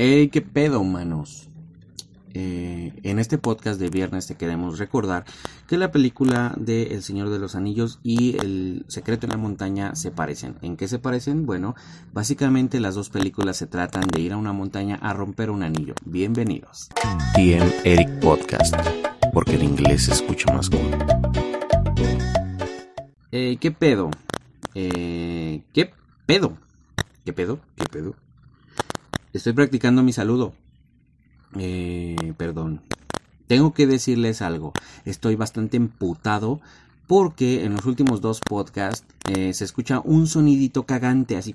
Hey, qué pedo, humanos. Eh, en este podcast de viernes te queremos recordar que la película de El Señor de los Anillos y El Secreto en la Montaña se parecen. ¿En qué se parecen? Bueno, básicamente las dos películas se tratan de ir a una montaña a romper un anillo. Bienvenidos. TM Eric Podcast, porque en inglés se escucha más cool. Eh, ¿Qué pedo? Eh, ¿Qué pedo? ¿Qué pedo? ¿Qué pedo? Estoy practicando mi saludo. Eh, perdón. Tengo que decirles algo. Estoy bastante emputado porque en los últimos dos podcasts eh, se escucha un sonidito cagante, así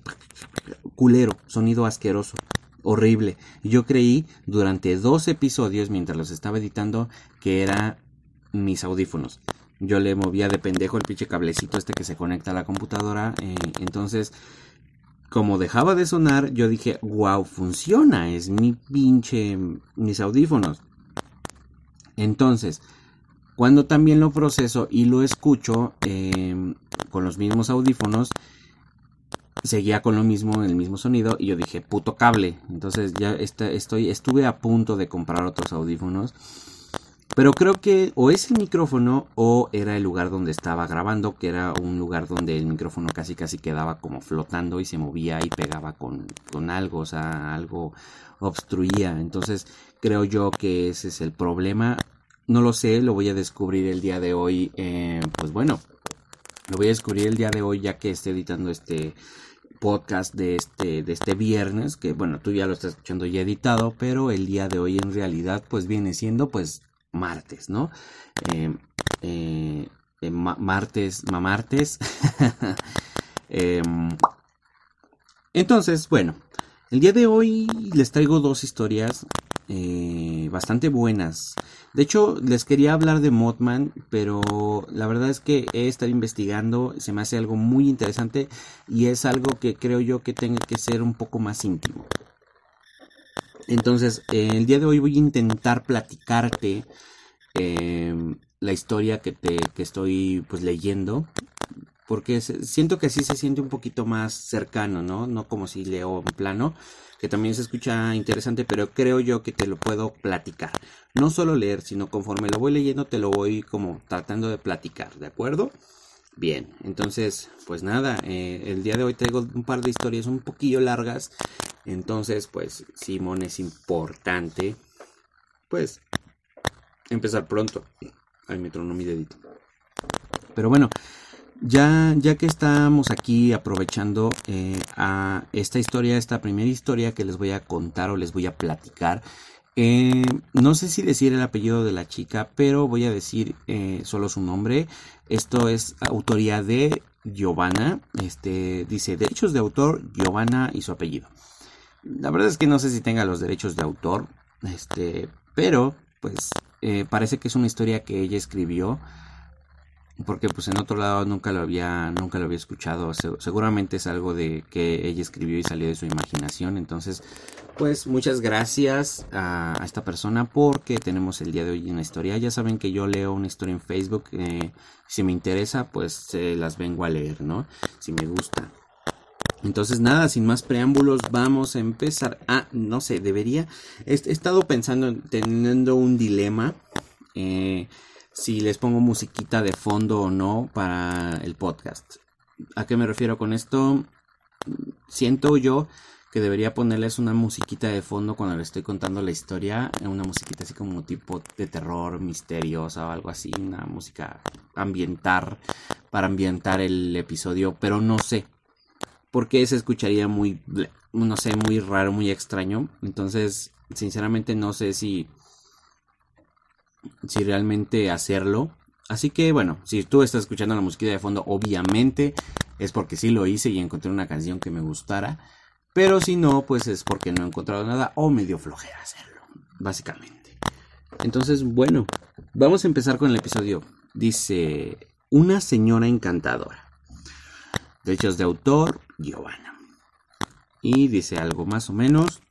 culero, sonido asqueroso, horrible. Yo creí durante dos episodios mientras los estaba editando que era mis audífonos. Yo le movía de pendejo el pinche cablecito este que se conecta a la computadora. Eh, entonces como dejaba de sonar, yo dije, wow, funciona, es mi pinche, mis audífonos. Entonces, cuando también lo proceso y lo escucho em, con los mismos audífonos, seguía con lo mismo, el mismo sonido, y yo dije, puto cable. Entonces ya estoy, estuve a punto de comprar otros audífonos pero creo que o es el micrófono o era el lugar donde estaba grabando, que era un lugar donde el micrófono casi casi quedaba como flotando y se movía y pegaba con, con algo, o sea, algo obstruía. Entonces creo yo que ese es el problema. No lo sé, lo voy a descubrir el día de hoy. Eh, pues bueno, lo voy a descubrir el día de hoy ya que esté editando este podcast de este, de este viernes, que bueno, tú ya lo estás escuchando ya editado, pero el día de hoy en realidad pues viene siendo pues martes, ¿no? Eh, eh, eh martes, mamartes. Em, entonces, bueno, el día de hoy les traigo dos historias eh, bastante buenas. De hecho, les quería hablar de Mothman, pero la verdad es que he estado investigando, se me hace algo muy interesante y es algo que creo yo que tenga que ser un poco más íntimo. Entonces, el día de hoy voy a intentar platicarte em, la historia que te que estoy pues leyendo porque siento que así se siente un poquito más cercano, ¿no? No como si leo en plano, que también se escucha interesante, pero creo yo que te lo puedo platicar. No solo leer, sino conforme lo voy leyendo te lo voy como tratando de platicar, ¿de acuerdo? Bien, entonces, pues nada, eh, el día de hoy traigo un par de historias un poquillo largas entonces, pues, Simón es importante, pues, empezar pronto. Ay, me tronó mi dedito. Pero bueno, ya, ya que estamos aquí aprovechando eh, a esta historia, esta primera historia que les voy a contar o les voy a platicar, eh, no sé si decir el apellido de la chica, pero voy a decir eh, solo su nombre. Esto es autoría de Giovanna. Este dice derechos de autor Giovanna y su apellido. La verdad es que no sé si tenga los derechos de autor, este, pero pues eh, parece que es una historia que ella escribió porque pues en otro lado nunca lo había nunca lo había escuchado. Seguramente es algo de que ella escribió y salió de su imaginación. Entonces pues muchas gracias a, esta persona porque tenemos el día de hoy una historia. Ya saben que yo leo una historia en Facebook eh, si me interesa pues se las vengo a leer no si me gusta entonces nada, sin más preámbulos, vamos a empezar. Ah, no sé, debería... He, estado pensando, teniendo un dilema, eh, si les pongo musiquita de fondo o no para el podcast. ¿A qué me refiero con esto? Siento yo que debería ponerles una musiquita de fondo cuando les estoy contando la historia, una musiquita así como tipo de terror, misteriosa o algo así, una música ambientar para ambientar el episodio, pero no sé, porque se escucharía muy, no sé, muy raro, muy extraño. Entonces, sinceramente no sé si, si realmente hacerlo. Así que bueno, si tú estás escuchando la música de fondo, obviamente es porque sí lo hice y encontré una canción que me gustara. Pero si no, pues es porque no he encontrado nada o me dio flojera hacerlo, básicamente. Entonces, bueno, vamos a empezar con el episodio. Dice, una señora encantadora. Derechos de autor, Giovanna. Y dice algo más o menos.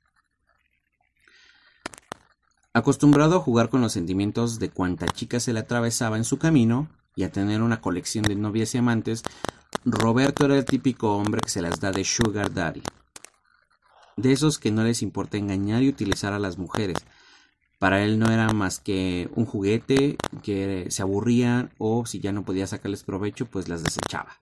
Acostumbrado a jugar con los sentimientos de cuanta chica se le atravesaba en su camino y a tener una colección de novias y amantes, Roberto era el típico hombre que se las da de Sugar Daddy. de esos que no les importa engañar y utilizar a las mujeres. Para él no era más que un juguete que se aburrían o si ya no podía sacarles provecho, pues las desechaba.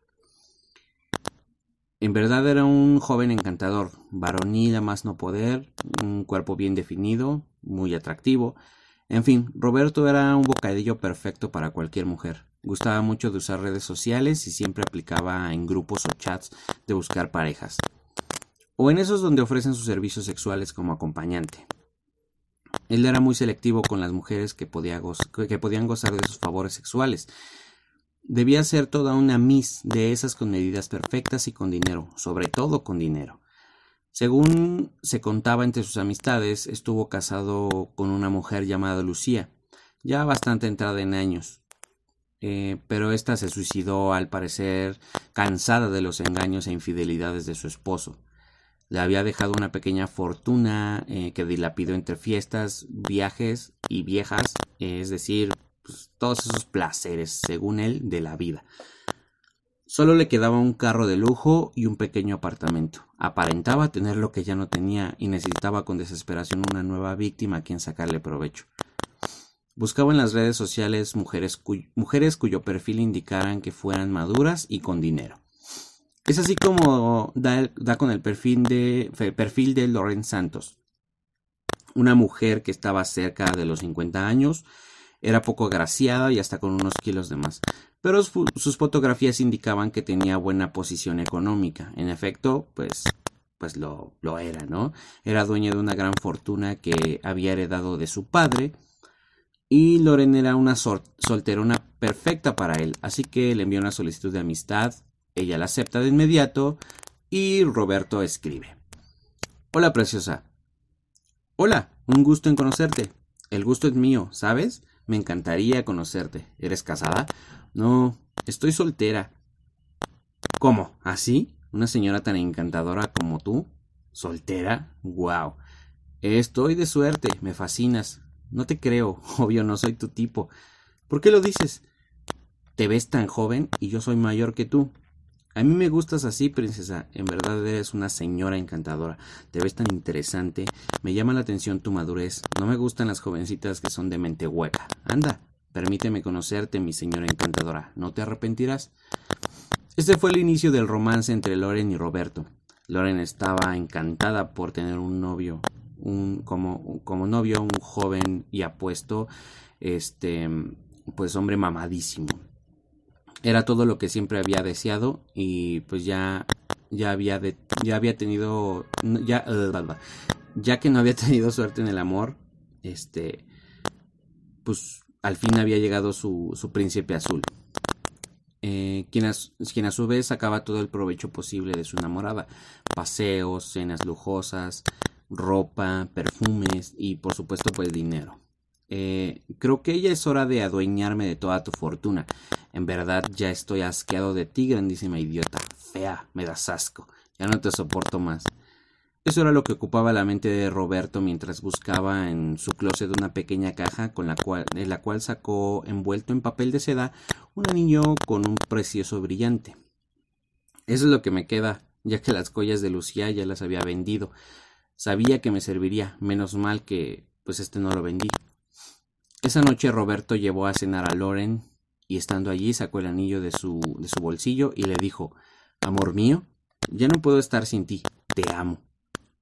En verdad era un joven encantador, varonil a más no poder, un cuerpo bien definido, muy atractivo. En fin, Roberto era un bocadillo perfecto para cualquier mujer. Gustaba mucho de usar redes sociales y siempre aplicaba en grupos o chats de buscar parejas. O en esos donde ofrecen sus servicios sexuales como acompañante. Él era muy selectivo con las mujeres que, que podían gozar de sus favores sexuales Debía ser toda una Miss de esas con medidas perfectas y con dinero, sobre todo con dinero. Según se contaba entre sus amistades, estuvo casado con una mujer llamada Lucía, ya bastante entrada en años. Eh, pero ésta se suicidó al parecer cansada de los engaños e infidelidades de su esposo. Le había dejado una pequeña fortuna eh, que dilapidó entre fiestas, viajes y viejas, es decir, pues, todos esos placeres, según él, de la vida. Solo le quedaba un carro de lujo y un pequeño apartamento. Aparentaba tener lo que ya no tenía y necesitaba con desesperación una nueva víctima a quien sacarle provecho. Buscaba en las redes sociales mujeres, mujeres cuyo perfil indicaran que fueran maduras y con dinero. Es así como da, da con el perfil de, perfil de Loren Santos, una mujer que estaba cerca de los 50 años, era poco agraciada y hasta con unos kilos de más. Pero sus fotografías indicaban que tenía buena posición económica. En efecto, pues pues lo, lo era, ¿no? Era dueña de una gran fortuna que había heredado de su padre. Y Loren era una solterona perfecta para él, así que le envió una solicitud de amistad. Ella la acepta de inmediato y Roberto escribe. Hola, preciosa. Hola, un gusto en conocerte. El gusto es mío, ¿sabes? Me encantaría conocerte. ¿Eres casada? No, estoy soltera. ¿Cómo? ¿Así? ¿Una señora tan encantadora como tú? ¿Soltera? ¡Guau! Estoy de suerte, me fascinas. No te creo, obvio no soy tu tipo. ¿Por qué lo dices? Te ves tan joven y yo soy mayor que tú. A mí me gustas así, princesa. En verdad eres una señora encantadora. Te ves tan interesante. Me llama la atención tu madurez. No me gustan las jovencitas que son de mente hueca. Anda, permíteme conocerte, mi señora encantadora. ¿No te arrepentirás? Este fue el inicio del romance entre Loren y Roberto. Loren estaba encantada por tener un novio, un como, como novio, un joven y apuesto, este, pues hombre mamadísimo era todo lo que siempre había deseado y pues ya ya había ya había tenido ya ya que no había tenido suerte en el amor este pues al fin había llegado su, su príncipe azul. Eh, quien, a, quien a su vez sacaba todo el provecho posible de su enamorada. Paseos cenas lujosas ropa perfumes y por supuesto pues dinero. Eh, creo que ya es hora de adueñarme de toda tu fortuna. En verdad ya estoy asqueado de ti, grandísima idiota. Fea, me das asco. Ya no te soporto más. Eso era lo que ocupaba la mente de Roberto mientras buscaba en su closet una pequeña caja con la cual, de la cual sacó envuelto en papel de seda un anillo con un precioso brillante. Eso es lo que me queda, ya que las collas de Lucía ya las había vendido. Sabía que me serviría, menos mal que pues este no lo vendí. Esa noche Roberto llevó a cenar a Loren y estando allí sacó el anillo de su, de su bolsillo y le dijo Amor mío, ya no puedo estar sin ti, te amo.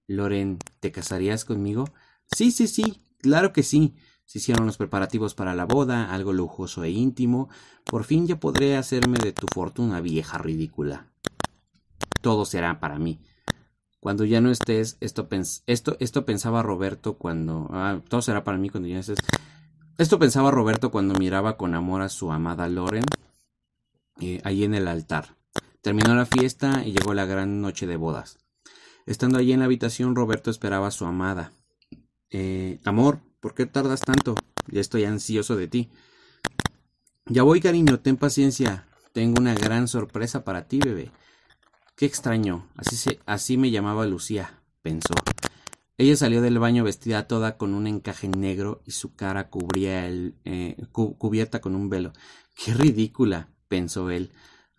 Loren, ¿te casarías conmigo? Sí, sí, sí, claro que sí. Se hicieron los preparativos para la boda, algo lujoso e íntimo. Por fin ya podré hacerme de tu fortuna, vieja ridícula. Todo será para mí. Cuando ya no estés, esto, esto, esto pensaba Roberto cuando... Ah, todo será para mí cuando ya no estés. Esto pensaba Roberto cuando miraba con amor a su amada Loren eh, allí en el altar. Terminó la fiesta y llegó la gran noche de bodas. Estando allí en la habitación, Roberto esperaba a su amada. Eh, amor, ¿por qué tardas tanto? Ya estoy ansioso de ti. Ya voy, cariño, ten paciencia. Tengo una gran sorpresa para ti, bebé. Qué extraño. Así, se, así me llamaba Lucía, pensó. Ella salió del baño vestida toda con un encaje negro y su cara cubría el, eh, cubierta con un velo. ¡Qué ridícula! pensó él.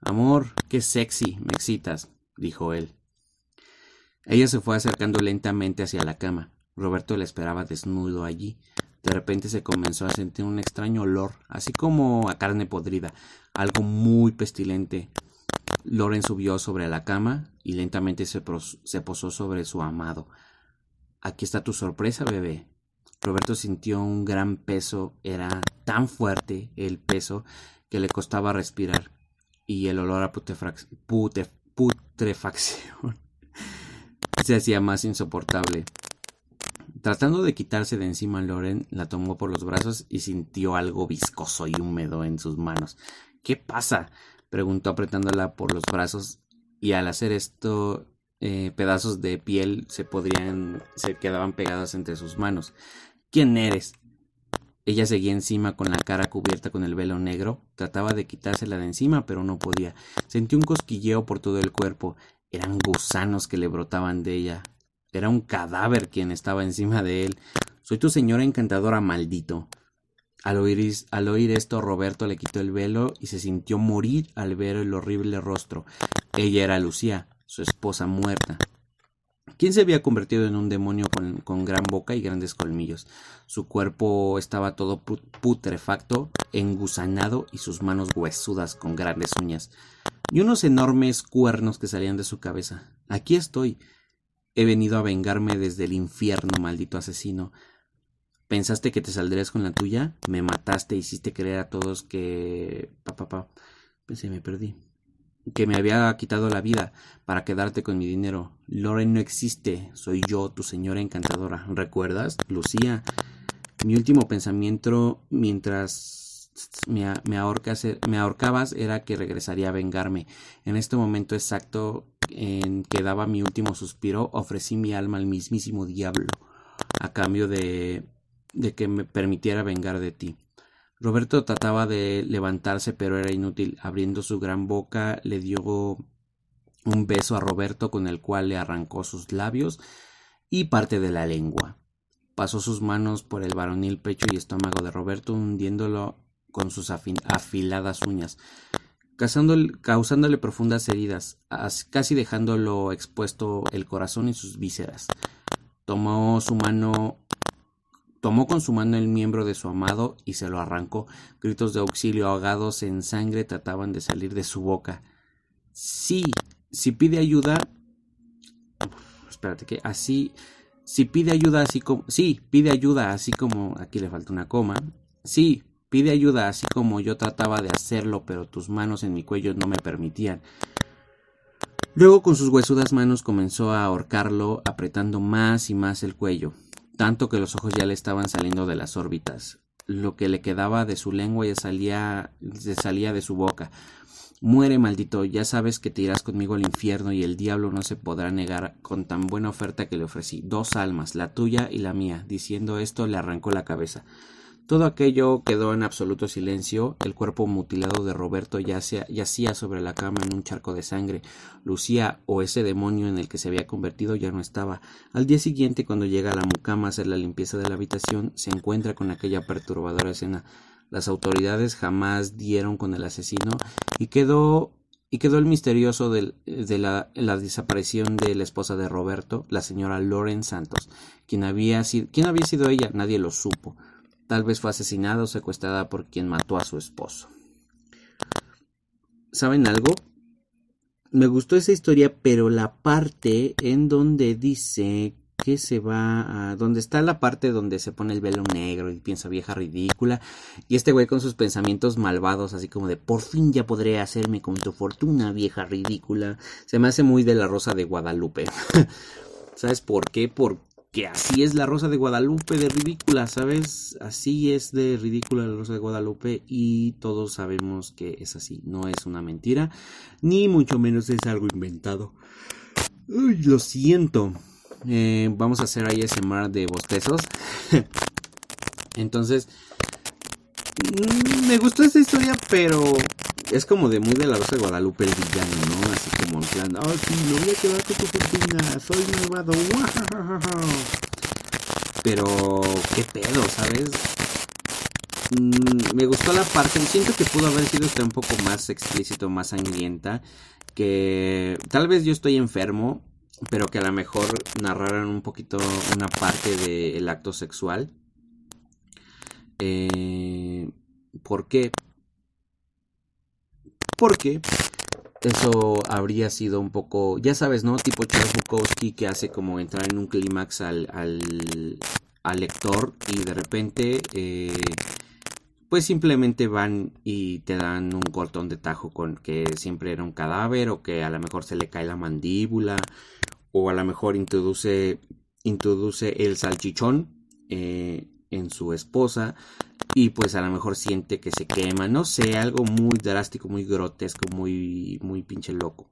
Amor, qué sexy, me excitas, dijo él. Ella se fue acercando lentamente hacia la cama. Roberto la esperaba desnudo allí. De repente se comenzó a sentir un extraño olor, así como a carne podrida, algo muy pestilente. Loren subió sobre la cama y lentamente se, se posó sobre su amado. Aquí está tu sorpresa, bebé. Roberto sintió un gran peso, era tan fuerte el peso que le costaba respirar y el olor a putrefacción se hacía más insoportable. Tratando de quitarse de encima Loren, la tomó por los brazos y sintió algo viscoso y húmedo en sus manos. ¿Qué pasa? preguntó apretándola por los brazos y al hacer esto eh, pedazos de piel se podrían se quedaban pegados entre sus manos. ¿Quién eres? Ella seguía encima con la cara cubierta con el velo negro. Trataba de quitársela de encima, pero no podía. Sentí un cosquilleo por todo el cuerpo. Eran gusanos que le brotaban de ella. Era un cadáver quien estaba encima de él. Soy tu señora encantadora, maldito. Al oír, al oír esto, Roberto le quitó el velo y se sintió morir al ver el horrible rostro. Ella era Lucía, su esposa muerta. ¿Quién se había convertido en un demonio con, gran boca y grandes colmillos? Su cuerpo estaba todo putrefacto, engusanado y sus manos huesudas con grandes uñas y unos enormes cuernos que salían de su cabeza. Aquí estoy. He venido a vengarme desde el infierno, maldito asesino. ¿Pensaste que te saldrías con la tuya? Me mataste, hiciste creer a todos que... Pa, pa, pa. Pensé, me perdí que me había quitado la vida para quedarte con mi dinero. Loren no existe, soy yo, tu señora encantadora. ¿Recuerdas, Lucía? Mi último pensamiento mientras me, me, me ahorcabas era que regresaría a vengarme. En este momento exacto en que daba mi último suspiro, ofrecí mi alma al mismísimo diablo a cambio de, de que me permitiera vengar de ti. Roberto trataba de levantarse, pero era inútil. Abriendo su gran boca, le dio un beso a Roberto con el cual le arrancó sus labios y parte de la lengua. Pasó sus manos por el varonil pecho y estómago de Roberto, hundiéndolo con sus afiladas uñas, causándole profundas heridas, casi dejándolo expuesto el corazón y sus vísceras. Tomó su mano Tomó con su mano el miembro de su amado y se lo arrancó. Gritos de auxilio ahogados en sangre trataban de salir de su boca. Sí, si pide ayuda. espérate, que así. Si pide ayuda así como. Sí, pide ayuda así como. Aquí le falta una coma. Sí, pide ayuda así como yo trataba de hacerlo, pero tus manos en mi cuello no me permitían. Luego con sus huesudas manos comenzó a ahorcarlo, apretando más y más el cuello tanto que los ojos ya le estaban saliendo de las órbitas. Lo que le quedaba de su lengua ya salía, se salía de su boca. Muere, maldito, ya sabes que te irás conmigo al infierno y el diablo no se podrá negar con tan buena oferta que le ofrecí. Dos almas, la tuya y la mía. Diciendo esto le arrancó la cabeza. Todo aquello quedó en absoluto silencio. El cuerpo mutilado de Roberto yacía, sobre la cama en un charco de sangre. Lucía o ese demonio en el que se había convertido ya no estaba. Al día siguiente, cuando llega a la mucama a hacer la limpieza de la habitación, se encuentra con aquella perturbadora escena. Las autoridades jamás dieron con el asesino y quedó y quedó el misterioso de, la, desaparición de la esposa de Roberto, la señora Loren Santos. ¿Quién había, sido, ¿Quién había sido ella? Nadie lo supo. Tal vez fue asesinada o secuestrada por quien mató a su esposo. ¿Saben algo? Me gustó esa historia, pero la parte en donde dice que se va a... donde está la parte donde se pone el velo negro y piensa vieja ridícula y este güey con sus pensamientos malvados así como de por fin ya podré hacerme con tu fortuna vieja ridícula se me hace muy de la rosa de Guadalupe ¿sabes por qué? Porque que así es la Rosa de Guadalupe de ridícula, ¿sabes? Así es de ridícula la Rosa de Guadalupe y todos sabemos que es así, no es una mentira, ni mucho menos es algo inventado. Uy, lo siento. Eh, vamos a hacer ahí ese mar de bostezos. Entonces, mm, me gustó esta historia, pero es como de muy de la Rosa de Guadalupe el villano, ¿no? Así como en plan, oh sí, me voy a quedar con tu fortuna, soy malvado. Pero, qué pedo, ¿sabes? Mm, me gustó la parte, siento que pudo haber sido un poco más explícito, más sangrienta, que tal vez yo estoy enfermo pero que a lo mejor narraran un poquito una parte del acto sexual. Eh, ¿Por qué? Porque eso habría sido un poco, ya sabes, ¿no? Tipo Charles Bukowski que hace como entrar en un clímax al, al, lector y de repente, eh, pues simplemente van y te dan un cortón de tajo con que siempre era un cadáver o que a lo mejor se le cae la mandíbula o a lo mejor introduce, introduce el salchichón eh, en su esposa y pues a lo mejor siente que se quema, no sé, algo muy drástico, muy grotesco, muy, muy pinche loco.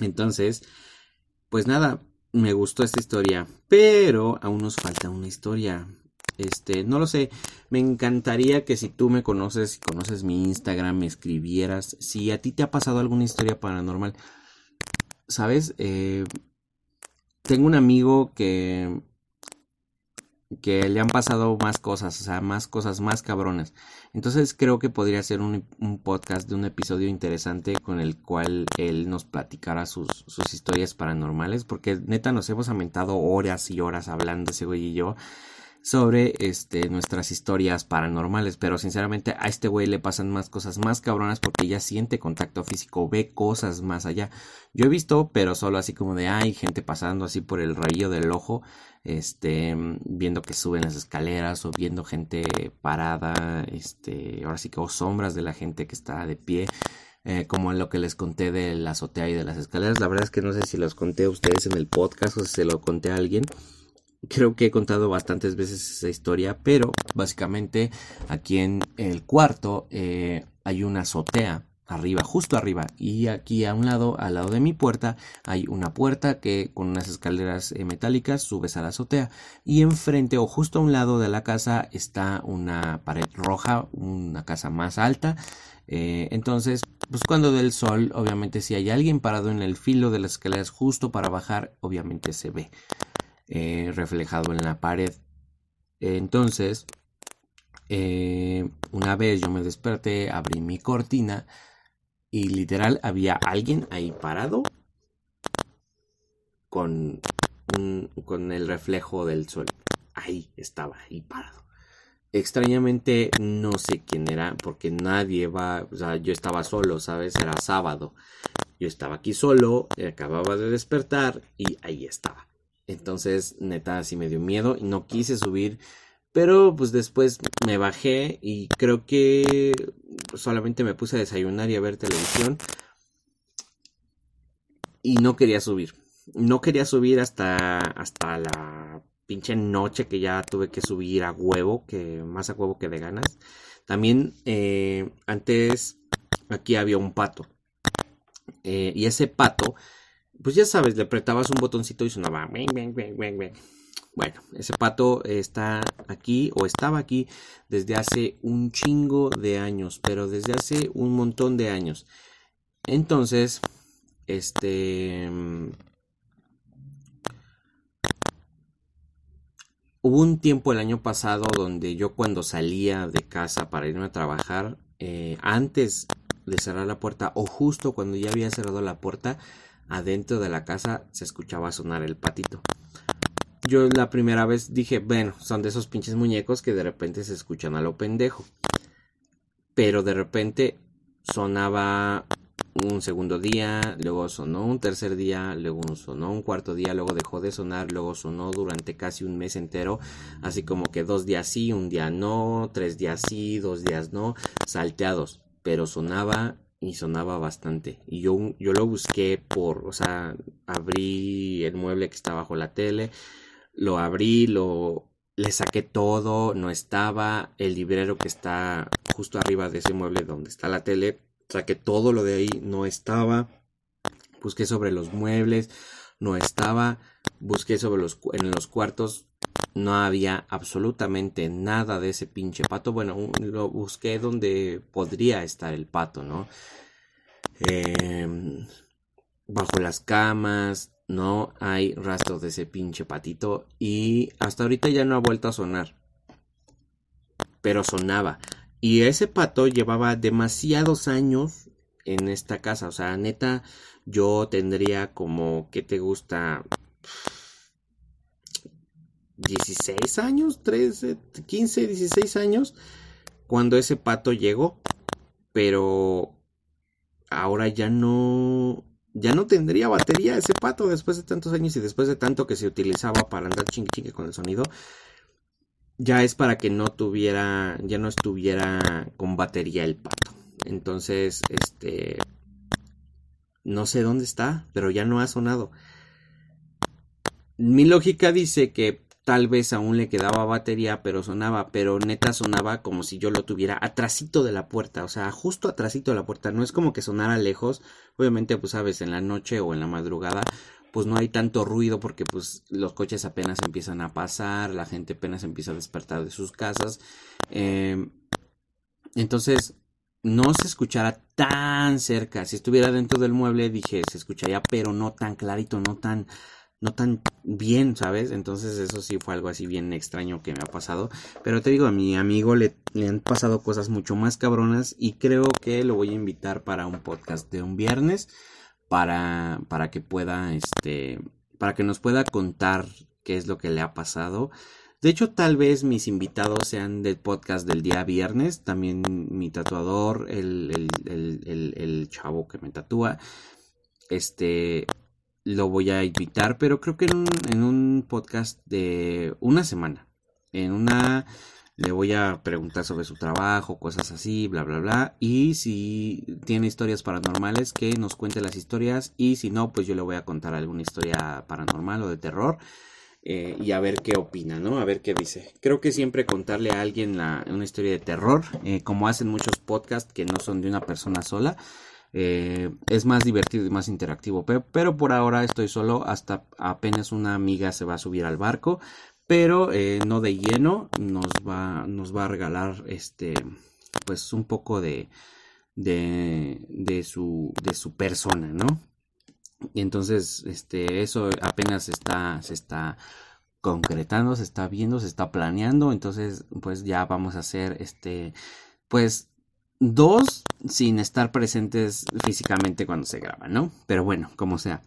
Entonces, pues nada, me gustó esta historia, pero aún nos falta una historia. Este, no lo sé, me encantaría que si tú me conoces, si conoces mi Instagram, me escribieras, si a ti te ha pasado alguna historia paranormal. ¿Sabes? Eh, tengo un amigo que que le han pasado más cosas, o sea, más cosas más cabronas. Entonces creo que podría ser un, podcast de un episodio interesante con el cual él nos platicara sus, sus historias paranormales, porque neta nos hemos aumentado horas y horas hablando ese güey y yo sobre este, nuestras historias paranormales, pero sinceramente a este güey le pasan más cosas más cabronas porque ya siente contacto físico, ve cosas más allá. Yo he visto, pero solo así como de hay gente pasando así por el rayo del ojo, este, viendo que suben las escaleras o viendo gente parada, este, ahora sí que o sombras de la gente que está de pie. Eh, como lo que les conté de la azotea y de las escaleras. La verdad es que no sé si los conté a ustedes en el podcast o si se lo conté a alguien creo que he contado bastantes veces esa historia, pero básicamente aquí en el cuarto eh, hay una azotea arriba, justo arriba, y aquí a un lado, al lado de mi puerta, hay una puerta que con unas escaleras eh, metálicas subes a la azotea, y enfrente o justo a un lado de la casa está una pared roja, una casa más alta, eh, entonces, pues cuando del sol, obviamente si hay alguien parado en el filo de las escaleras justo para bajar, obviamente se ve. Eh, reflejado en la pared. Entonces, eh, una vez yo me desperté, abrí mi cortina y literal había alguien ahí parado con, con el reflejo del sol. Ahí estaba, ahí parado. Extrañamente no sé quién era porque nadie va, o sea, yo estaba solo, ¿sabes? Era sábado. Yo estaba aquí solo, acababa de despertar y ahí estaba. Entonces, neta, sí me dio miedo y no quise subir. Pero pues después me bajé y creo que solamente me puse a desayunar y a ver televisión. Y no quería subir. No quería subir hasta, hasta la pinche noche que ya tuve que subir a huevo, que más a huevo que de ganas. También eh, antes aquí había un pato. Eh, y ese pato pues ya sabes, le apretabas un botoncito y sonaba. Bueno, ese pato está aquí o estaba aquí desde hace un chingo de años, pero desde hace un montón de años. Entonces, este... Hubo un tiempo el año pasado donde yo cuando salía de casa para irme a trabajar, eh, antes de cerrar la puerta o justo cuando ya había cerrado la puerta, adentro de la casa se escuchaba sonar el patito. Yo la primera vez dije, bueno, son de esos pinches muñecos que de repente se escuchan a lo pendejo. Pero de repente sonaba un segundo día, luego sonó un tercer día, luego sonó un cuarto día, luego dejó de sonar, luego sonó durante casi un mes entero, así como que dos días sí, un día no, tres días sí, dos días no, salteados, pero sonaba y sonaba bastante. Y yo, yo lo busqué por, o sea, abrí el mueble que está bajo la tele, lo abrí, lo le saqué todo, no estaba, el librero que está justo arriba de ese mueble donde está la tele, saqué todo lo de ahí, no estaba. Busqué sobre los muebles, no estaba. Busqué sobre los en los cuartos, no había absolutamente nada de ese pinche pato. Bueno, lo busqué donde podría estar el pato, ¿no? Em, bajo las camas, no hay rastros de ese pinche patito. Y hasta ahorita ya no ha vuelto a sonar. Pero sonaba. Y ese pato llevaba demasiados años en esta casa. O sea, neta, yo tendría como, ¿qué te gusta? 16 años, 13, 15, 16 años, cuando ese pato llegó. Pero ahora ya no, ya no tendría batería ese pato después de tantos años y después de tanto que se utilizaba para andar chingue chingue con el sonido. Ya es para que no tuviera, ya no estuviera con batería el pato. Entonces, este, no sé dónde está, pero ya no ha sonado. Mi lógica dice que tal vez aún le quedaba batería, pero sonaba, pero neta sonaba como si yo lo tuviera atrasito de la puerta, o sea, justo atrasito de la puerta, no es como que sonara lejos, obviamente pues sabes, en la noche o en la madrugada, pues no hay tanto ruido porque pues los coches apenas empiezan a pasar, la gente apenas empieza a despertar de sus casas, em, entonces no se escuchara tan cerca. Si estuviera dentro del mueble, dije, se escucharía, pero no tan clarito, no tan, no tan bien, ¿sabes? Entonces eso sí fue algo así bien extraño que me ha pasado. Pero te digo, a mi amigo le, le han pasado cosas mucho más cabronas y creo que lo voy a invitar para un podcast de un viernes para, para que pueda, este, para que nos pueda contar qué es lo que le ha pasado. De hecho, tal vez mis invitados sean del podcast del día viernes. También mi tatuador, el, el, el, chavo que me tatúa. Este lo voy a invitar, pero creo que en un, en un podcast de una semana. En una le voy a preguntar sobre su trabajo, cosas así, bla, bla, bla. Y si tiene historias paranormales, que nos cuente las historias. Y si no, pues yo le voy a contar alguna historia paranormal o de terror. Eh, y a ver qué opina, ¿no? A ver qué dice. Creo que siempre contarle a alguien una historia de terror, eh, como hacen muchos podcasts que no son de una persona sola, eh, es más divertido y más interactivo. Pero, pero, por ahora estoy solo, hasta apenas una amiga se va a subir al barco, pero no de lleno, nos va, nos va a regalar este, pues un poco de, de, de, su, de su persona, ¿no? Y entonces, este, eso apenas está, se está concretando, se está viendo, se está planeando. Entonces, pues ya vamos a hacer, este, pues, dos sin estar presentes físicamente cuando se graba, ¿no? Pero bueno, como sea.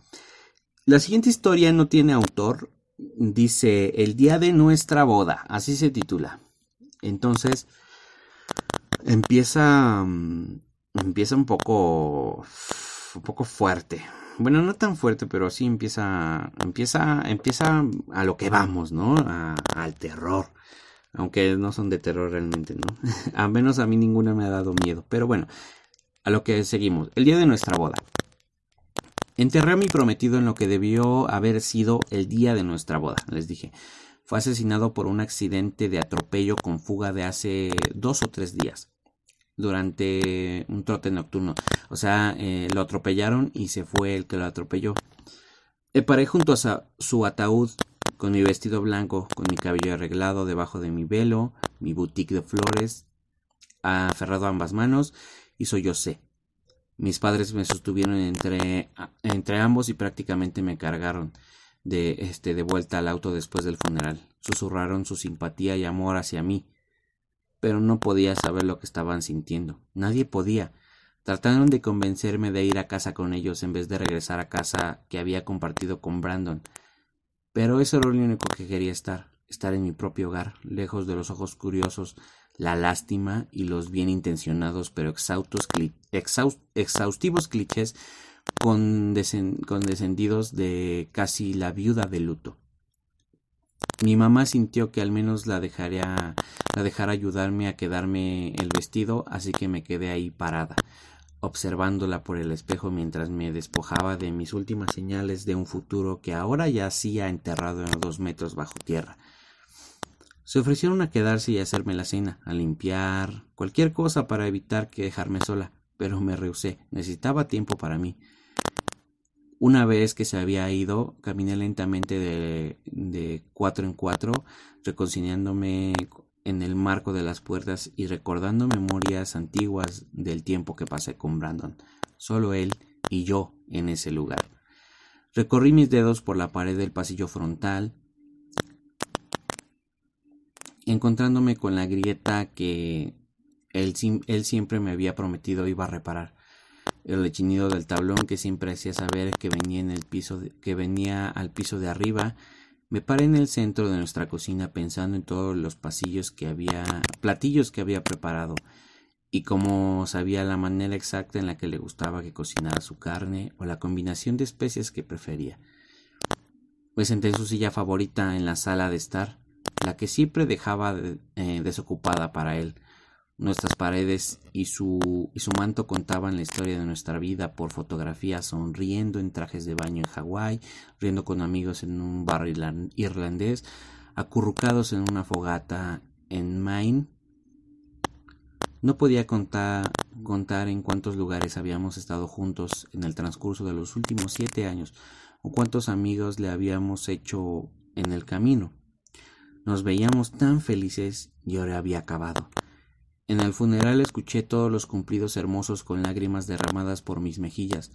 La siguiente historia no tiene autor. Dice, el día de nuestra boda, así se titula. Entonces, empieza, mm, empieza un poco, un poco fuerte bueno, no tan fuerte, pero sí empieza, empieza, empieza a lo que vamos, ¿no? al terror. Aunque no son de terror realmente, ¿no? a menos a mí ninguna me ha dado miedo. Pero bueno, a lo que seguimos. El día de nuestra boda. Enterré a mi prometido en lo que debió haber sido el día de nuestra boda, les dije. Fue asesinado por un accidente de atropello con fuga de hace dos o tres días durante un trote nocturno. O sea, eh, lo atropellaron y se fue el que lo atropelló. Paré junto a su ataúd con mi vestido blanco, con mi cabello arreglado debajo de mi velo, mi boutique de flores, aferrado a ambas manos, y sollocé. Mis padres me sostuvieron entre, entre ambos y prácticamente me cargaron de, este, de vuelta al auto después del funeral. Susurraron su simpatía y amor hacia mí pero no podía saber lo que estaban sintiendo. Nadie podía. Trataron de convencerme de ir a casa con ellos en vez de regresar a casa que había compartido con Brandon. Pero eso era lo único que quería estar, estar en mi propio hogar, lejos de los ojos curiosos, la lástima y los bien intencionados pero exhaustos, exhaustivos clichés condescendidos de casi la viuda de luto. Mi mamá sintió que al menos la dejaría, la dejara ayudarme a quedarme el vestido, así que me quedé ahí parada, observándola por el espejo mientras me despojaba de mis últimas señales de un futuro que ahora yacía enterrado en dos metros bajo tierra. Se ofrecieron a quedarse y hacerme la cena, a limpiar, cualquier cosa para evitar que dejarme sola, pero me rehusé, necesitaba tiempo para mí. Una vez que se había ido, caminé lentamente de, de cuatro en cuatro, reconciliándome en el marco de las puertas y recordando memorias antiguas del tiempo que pasé con Brandon. Solo él y yo en ese lugar. Recorrí mis dedos por la pared del pasillo frontal, encontrándome con la grieta que él, él siempre me había prometido iba a reparar. el rechinido del tablón que siempre hacía saber que venía en el piso que venía al piso de arriba. Me paré en el centro de nuestra cocina pensando en todos los pasillos que había, platillos que había preparado y cómo sabía la manera exacta en la que le gustaba que cocinara su carne o la combinación de especies que prefería. Me senté en su silla favorita en la sala de estar, la que siempre dejaba eh, desocupada para él. Nuestras paredes y su, y su manto contaban la historia de nuestra vida por fotografías, sonriendo en trajes de baño en Hawái, riendo con amigos en un bar irlandés, acurrucados en una fogata en Maine. No podía contar, contar en cuántos lugares habíamos estado juntos en el transcurso de los últimos siete años, o cuántos amigos le habíamos hecho en el camino. Nos veíamos tan felices y ahora había acabado. En el funeral escuché todos los cumplidos hermosos con lágrimas derramadas por mis mejillas.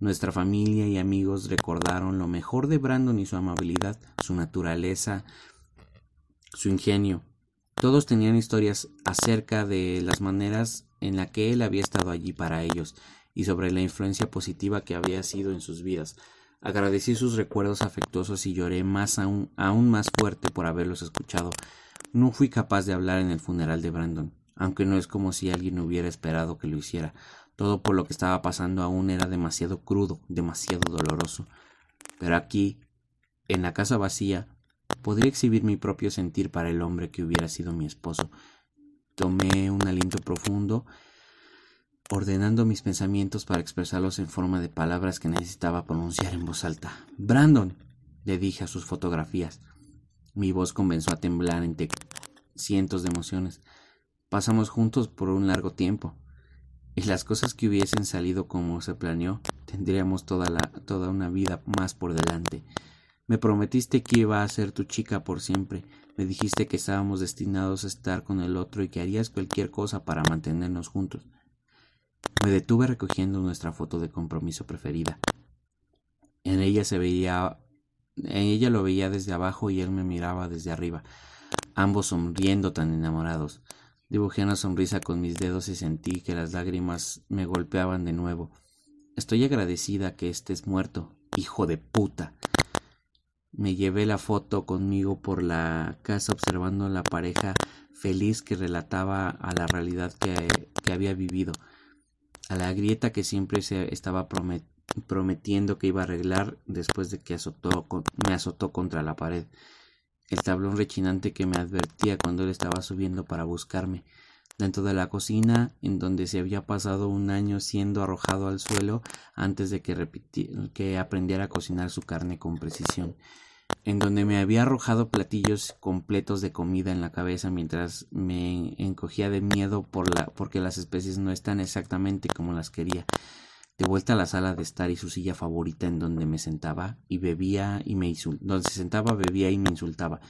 Nuestra familia y amigos recordaron lo mejor de Brandon y su amabilidad, su naturaleza, su ingenio. Todos tenían historias acerca de las maneras en la que él había estado allí para ellos y sobre la influencia positiva que había sido en sus vidas. Agradecí sus recuerdos afectuosos y lloré más aún, aún más fuerte por haberlos escuchado. No fui capaz de hablar en el funeral de Brandon aunque no es como si alguien hubiera esperado que lo hiciera. Todo por lo que estaba pasando aún era demasiado crudo, demasiado doloroso. Pero aquí, en la casa vacía, podría exhibir mi propio sentir para el hombre que hubiera sido mi esposo. Tomé un aliento profundo, ordenando mis pensamientos para expresarlos en forma de palabras que necesitaba pronunciar en voz alta. Brandon, le dije a sus fotografías. Mi voz comenzó a temblar entre cientos de emociones. Pasamos juntos por un largo tiempo, y las cosas que hubiesen salido como se planeó, tendríamos toda, la, toda una vida más por delante. Me prometiste que iba a ser tu chica por siempre, me dijiste que estábamos destinados a estar con el otro y que harías cualquier cosa para mantenernos juntos. Me detuve recogiendo nuestra foto de compromiso preferida. En ella se veía en ella lo veía desde abajo y él me miraba desde arriba, ambos sonriendo tan enamorados. Dibujé una sonrisa con mis dedos y sentí que las lágrimas me golpeaban de nuevo. Estoy agradecida que estés muerto, hijo de puta. Me llevé la foto conmigo por la casa observando a la pareja feliz que relataba a la realidad que, había vivido, a la grieta que siempre se estaba prometiendo que iba a arreglar después de que me azotó contra la pared el tablón rechinante que me advertía cuando él estaba subiendo para buscarme, dentro de la cocina en donde se había pasado un año siendo arrojado al suelo antes de que, que aprendiera a cocinar su carne con precisión, en donde me había arrojado platillos completos de comida en la cabeza mientras me encogía de miedo por la, porque las especies no están exactamente como las quería, de vuelta a la sala de estar y su silla favorita en donde me sentaba y bebía y me insultaba, donde se sentaba, bebía y me insultaba.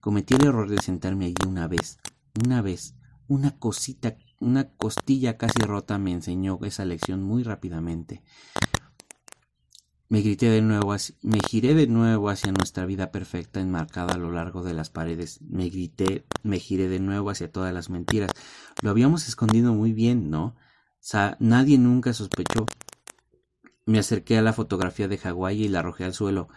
Cometí el error de sentarme allí una vez, una vez, una cosita, una costilla casi rota me enseñó esa lección muy rápidamente. Me grité de nuevo, me giré de nuevo hacia nuestra vida perfecta enmarcada a lo largo de las paredes. Me grité, me giré de nuevo hacia todas las mentiras. Lo habíamos escondido muy bien, ¿no? nadie nunca sospechó. Me acerqué a la fotografía de Hawái y la arrojé al suelo.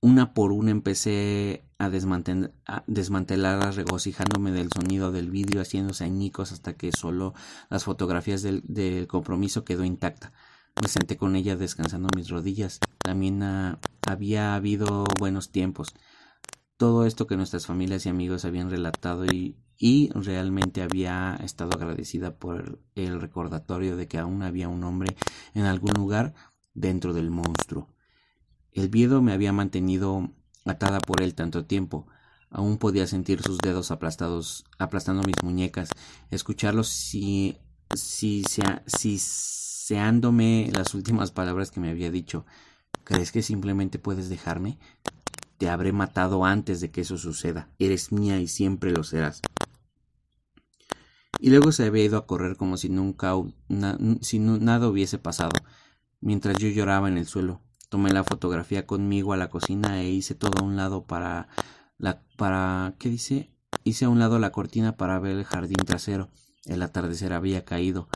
Una por una empecé a, desmantelarlas regocijándome del sonido del vídeo haciéndose añicos hasta que solo las fotografías del, compromiso quedó intacta. Me senté con ella descansando mis rodillas. También había habido buenos tiempos. Todo esto que nuestras familias y amigos habían relatado y, y realmente había estado agradecida por el recordatorio de que aún había un hombre en algún lugar dentro del monstruo. El miedo me había mantenido atada por él tanto tiempo. Aún podía sentir sus dedos aplastados, aplastando mis muñecas, escucharlos si, si, si, seándome las últimas palabras que me había dicho. ¿Crees que simplemente puedes dejarme? Te habré matado antes de que eso suceda. Eres mía y siempre lo serás y luego se había ido a correr como si nunca nada hubiese pasado, mientras yo lloraba en el suelo. Tomé la fotografía conmigo a la cocina e hice todo a un lado para la para ¿qué dice? Hice a un lado la cortina para ver el jardín trasero. El atardecer había caído.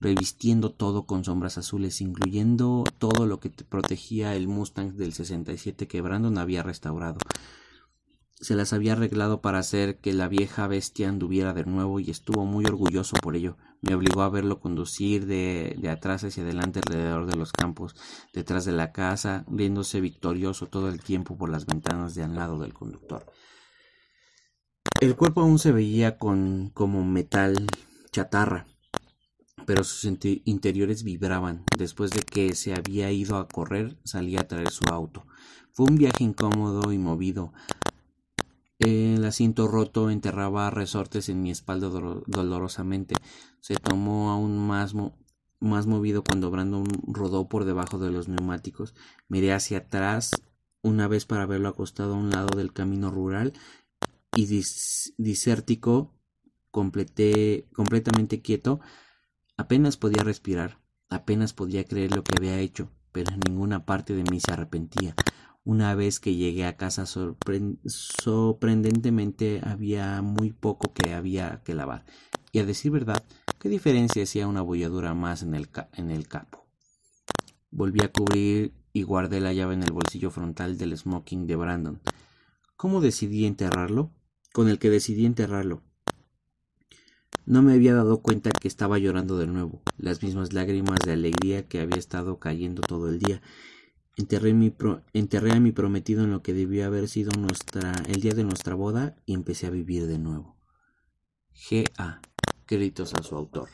revistiendo todo con sombras azules, incluyendo todo lo que te protegía el Mustang del 67 que Brandon había restaurado. Se las había arreglado para hacer que la vieja bestia anduviera de nuevo y estuvo muy orgulloso por ello. Me obligó a verlo conducir de, de atrás hacia adelante alrededor de los campos, detrás de la casa, riéndose victorioso todo el tiempo por las ventanas de al lado del conductor. El cuerpo aún se veía con como metal chatarra, pero sus interiores vibraban. Después de que se había ido a correr, salía a traer su auto. Fue un viaje incómodo y movido. El asiento roto enterraba resortes en mi espalda dolorosamente. Se tomó aún más, más movido cuando Brandon rodó por debajo de los neumáticos. Miré hacia atrás una vez para verlo acostado a un lado del camino rural y disértico, completamente quieto, Apenas podía respirar, apenas podía creer lo que había hecho, pero en ninguna parte de mí se arrepentía. Una vez que llegué a casa sorprendentemente había muy poco que había que lavar. Y a decir verdad, ¿qué diferencia hacía una bolladura más en el, en el capo? Volví a cubrir y guardé la llave en el bolsillo frontal del smoking de Brandon. ¿Cómo decidí enterrarlo? Con el que decidí enterrarlo. No me había dado cuenta que estaba llorando de nuevo, las mismas lágrimas de alegría que había estado cayendo todo el día. Enterré, a mi prometido en lo que debió haber sido nuestra, el día de nuestra boda y empecé a vivir de nuevo. G.A. Créditos a su autor.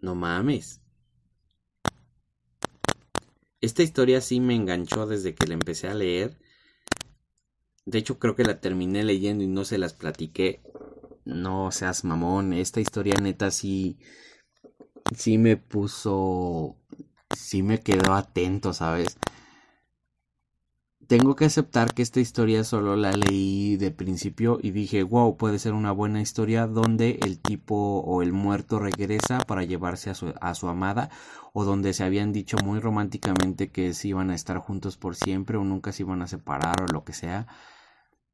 No mames. Esta historia sí me enganchó desde que la empecé a leer. De hecho, creo que la terminé leyendo y no se las platiqué no seas mamón, esta historia neta sí, sí me puso, sí me quedó atento, ¿sabes? Tengo que aceptar que esta historia solo la leí de principio y dije, wow, puede ser una buena historia donde el tipo o el muerto regresa para llevarse a su, a su amada o donde se habían dicho muy románticamente que se iban a estar juntos por siempre o nunca se iban a separar o lo que sea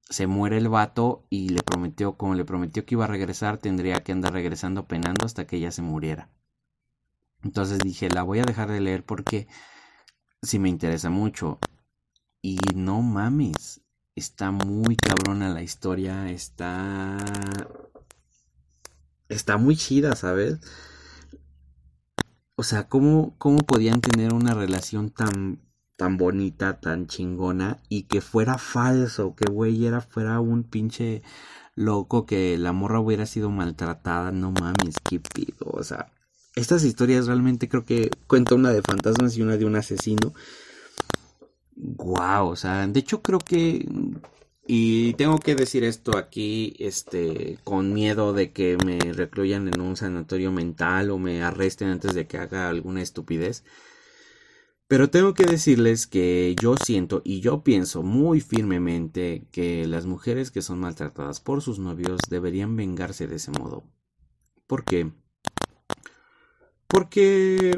se muere el vato y le prometió, como le prometió que iba a regresar, tendría que andar regresando penando hasta que ella se muriera. Entonces dije, la voy a dejar de leer porque si me interesa mucho. Y no mames, está muy cabrona la historia, está... Está muy chida, ¿sabes? O sea, ¿cómo, cómo podían tener una relación tan tan bonita, tan chingona y que fuera falso, que güey era fuera un pinche loco, que la morra hubiera sido maltratada, no mames, qué pido, o sea, estas historias realmente creo que cuenta una de fantasmas y una de un asesino. Wow, o sea, de hecho creo que y tengo que decir esto aquí, este, con miedo de que me recluyan en un sanatorio mental o me arresten antes de que haga alguna estupidez. Pero tengo que decirles que yo siento y yo pienso muy firmemente que las mujeres que son maltratadas por sus novios deberían vengarse de ese modo. ¿Por qué? Porque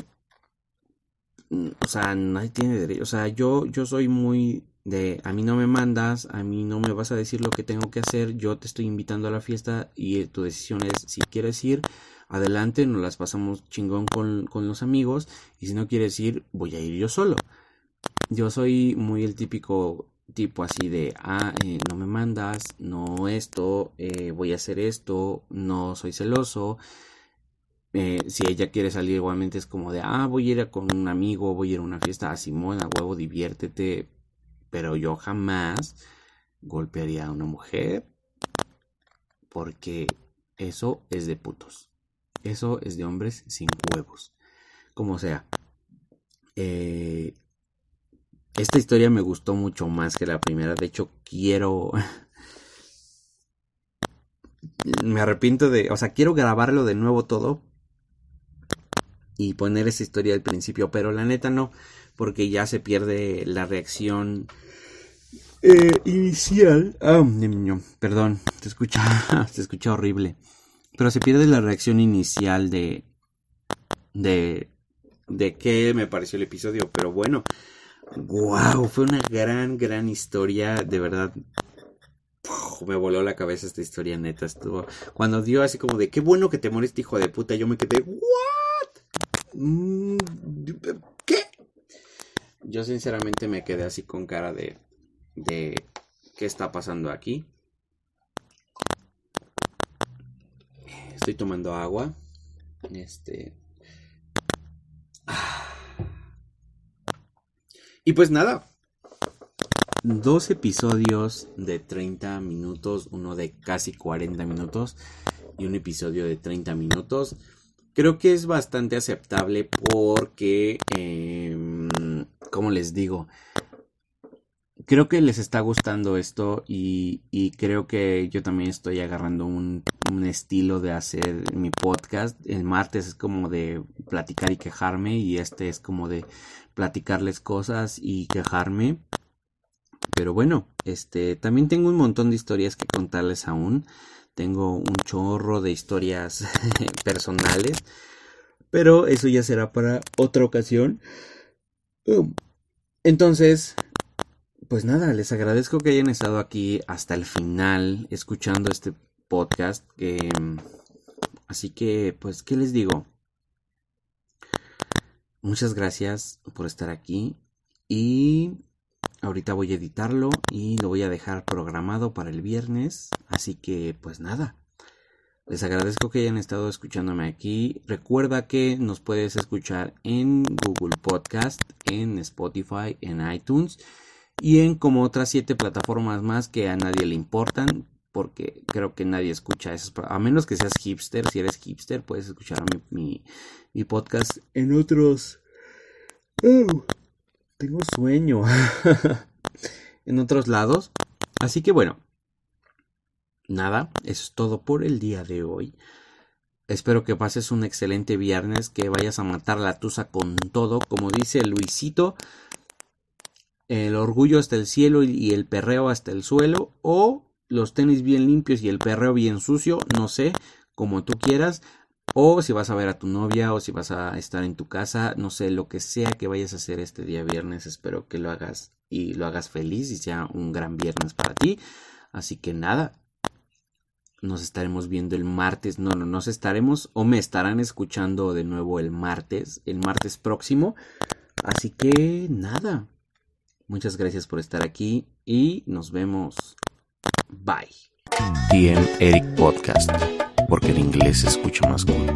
mm, o sea, nadie tiene derecho, o sea, yo yo soy muy de a mí no me mandas, a mí no me vas a decir lo que tengo que hacer, yo te estoy invitando a la fiesta y tu decisión es si quieres ir adelante, nos las pasamos chingón con, los amigos y si no quieres ir, voy a ir yo solo. Yo soy muy el típico tipo así de, ah, eh, no me mandas, no esto, eh, voy a hacer esto, no soy celoso. Eh, si ella quiere salir igualmente es como de, ah, voy a ir con un amigo, voy a ir a una fiesta, a ah, Simón, a huevo, diviértete. Pero yo jamás golpearía a una mujer porque eso es de putos. Eso es de hombres sin huevos. Como sea. Eh, esta historia me gustó mucho más que la primera. De hecho, quiero... me arrepiento de... O sea, quiero grabarlo de nuevo todo. Y poner esa historia al principio. Pero la neta no. Porque ya se pierde la reacción eh, inicial. Ah, perdón. Se escucha, se escucha horrible. Pero se pierde la reacción inicial de. de. de qué me pareció el episodio. Pero bueno. Wow, fue una gran, gran historia. De verdad. me voló la cabeza esta historia neta. Estuvo. Cuando dio así como de qué bueno que te moriste, hijo de puta, yo me quedé. ¿What? Mm, ¿Qué? Yo sinceramente me quedé así con cara de. de. ¿Qué está pasando aquí? Estoy tomando agua. Este. Y pues nada. Dos episodios de 30 minutos, uno de casi 40 minutos y un episodio de 30 minutos. Creo que es bastante aceptable porque, eh, como les digo, creo que les está gustando esto y, creo que yo también estoy agarrando un, estilo de hacer mi podcast. El martes es como de platicar y quejarme y este es como de platicarles cosas y quejarme. Pero bueno, este también tengo un montón de historias que contarles aún. Tengo un chorro de historias personales. Pero eso ya será para otra ocasión. Entonces, pues nada, les agradezco que hayan estado aquí hasta el final escuchando este podcast. así que, pues, ¿qué les digo? Muchas gracias por estar aquí y ahorita voy a editarlo y lo voy a dejar programado para el viernes. Así que, pues nada. Les agradezco que hayan estado escuchándome aquí. Recuerda que nos puedes escuchar en Google Podcast, en Spotify, en iTunes y en como otras siete plataformas más que a nadie le importan porque creo que nadie escucha esas a menos que seas hipster si eres hipster puedes escuchar mi, mi, podcast en otros oh, tengo sueño. En otros lados. Así que bueno. Nada eso es todo por el día de hoy. Espero que pases un excelente viernes, que vayas a matar la tusa con todo, como dice Luisito, el orgullo hasta el cielo y el perreo hasta el suelo o los tenis bien limpios y el perreo bien sucio, no sé, como tú quieras, o si vas a ver a tu novia o si vas a estar en tu casa, no sé, lo que sea que vayas a hacer este día viernes, espero que lo hagas y lo hagas feliz y sea un gran viernes para ti. Así que nada, nos estaremos viendo el martes, no, no, nos estaremos o me estarán escuchando de nuevo el martes, el martes próximo. Así que nada, Muchas gracias por estar aquí y nos vemos. Bye. TM Eric Podcast, porque el inglés se escucha más cool.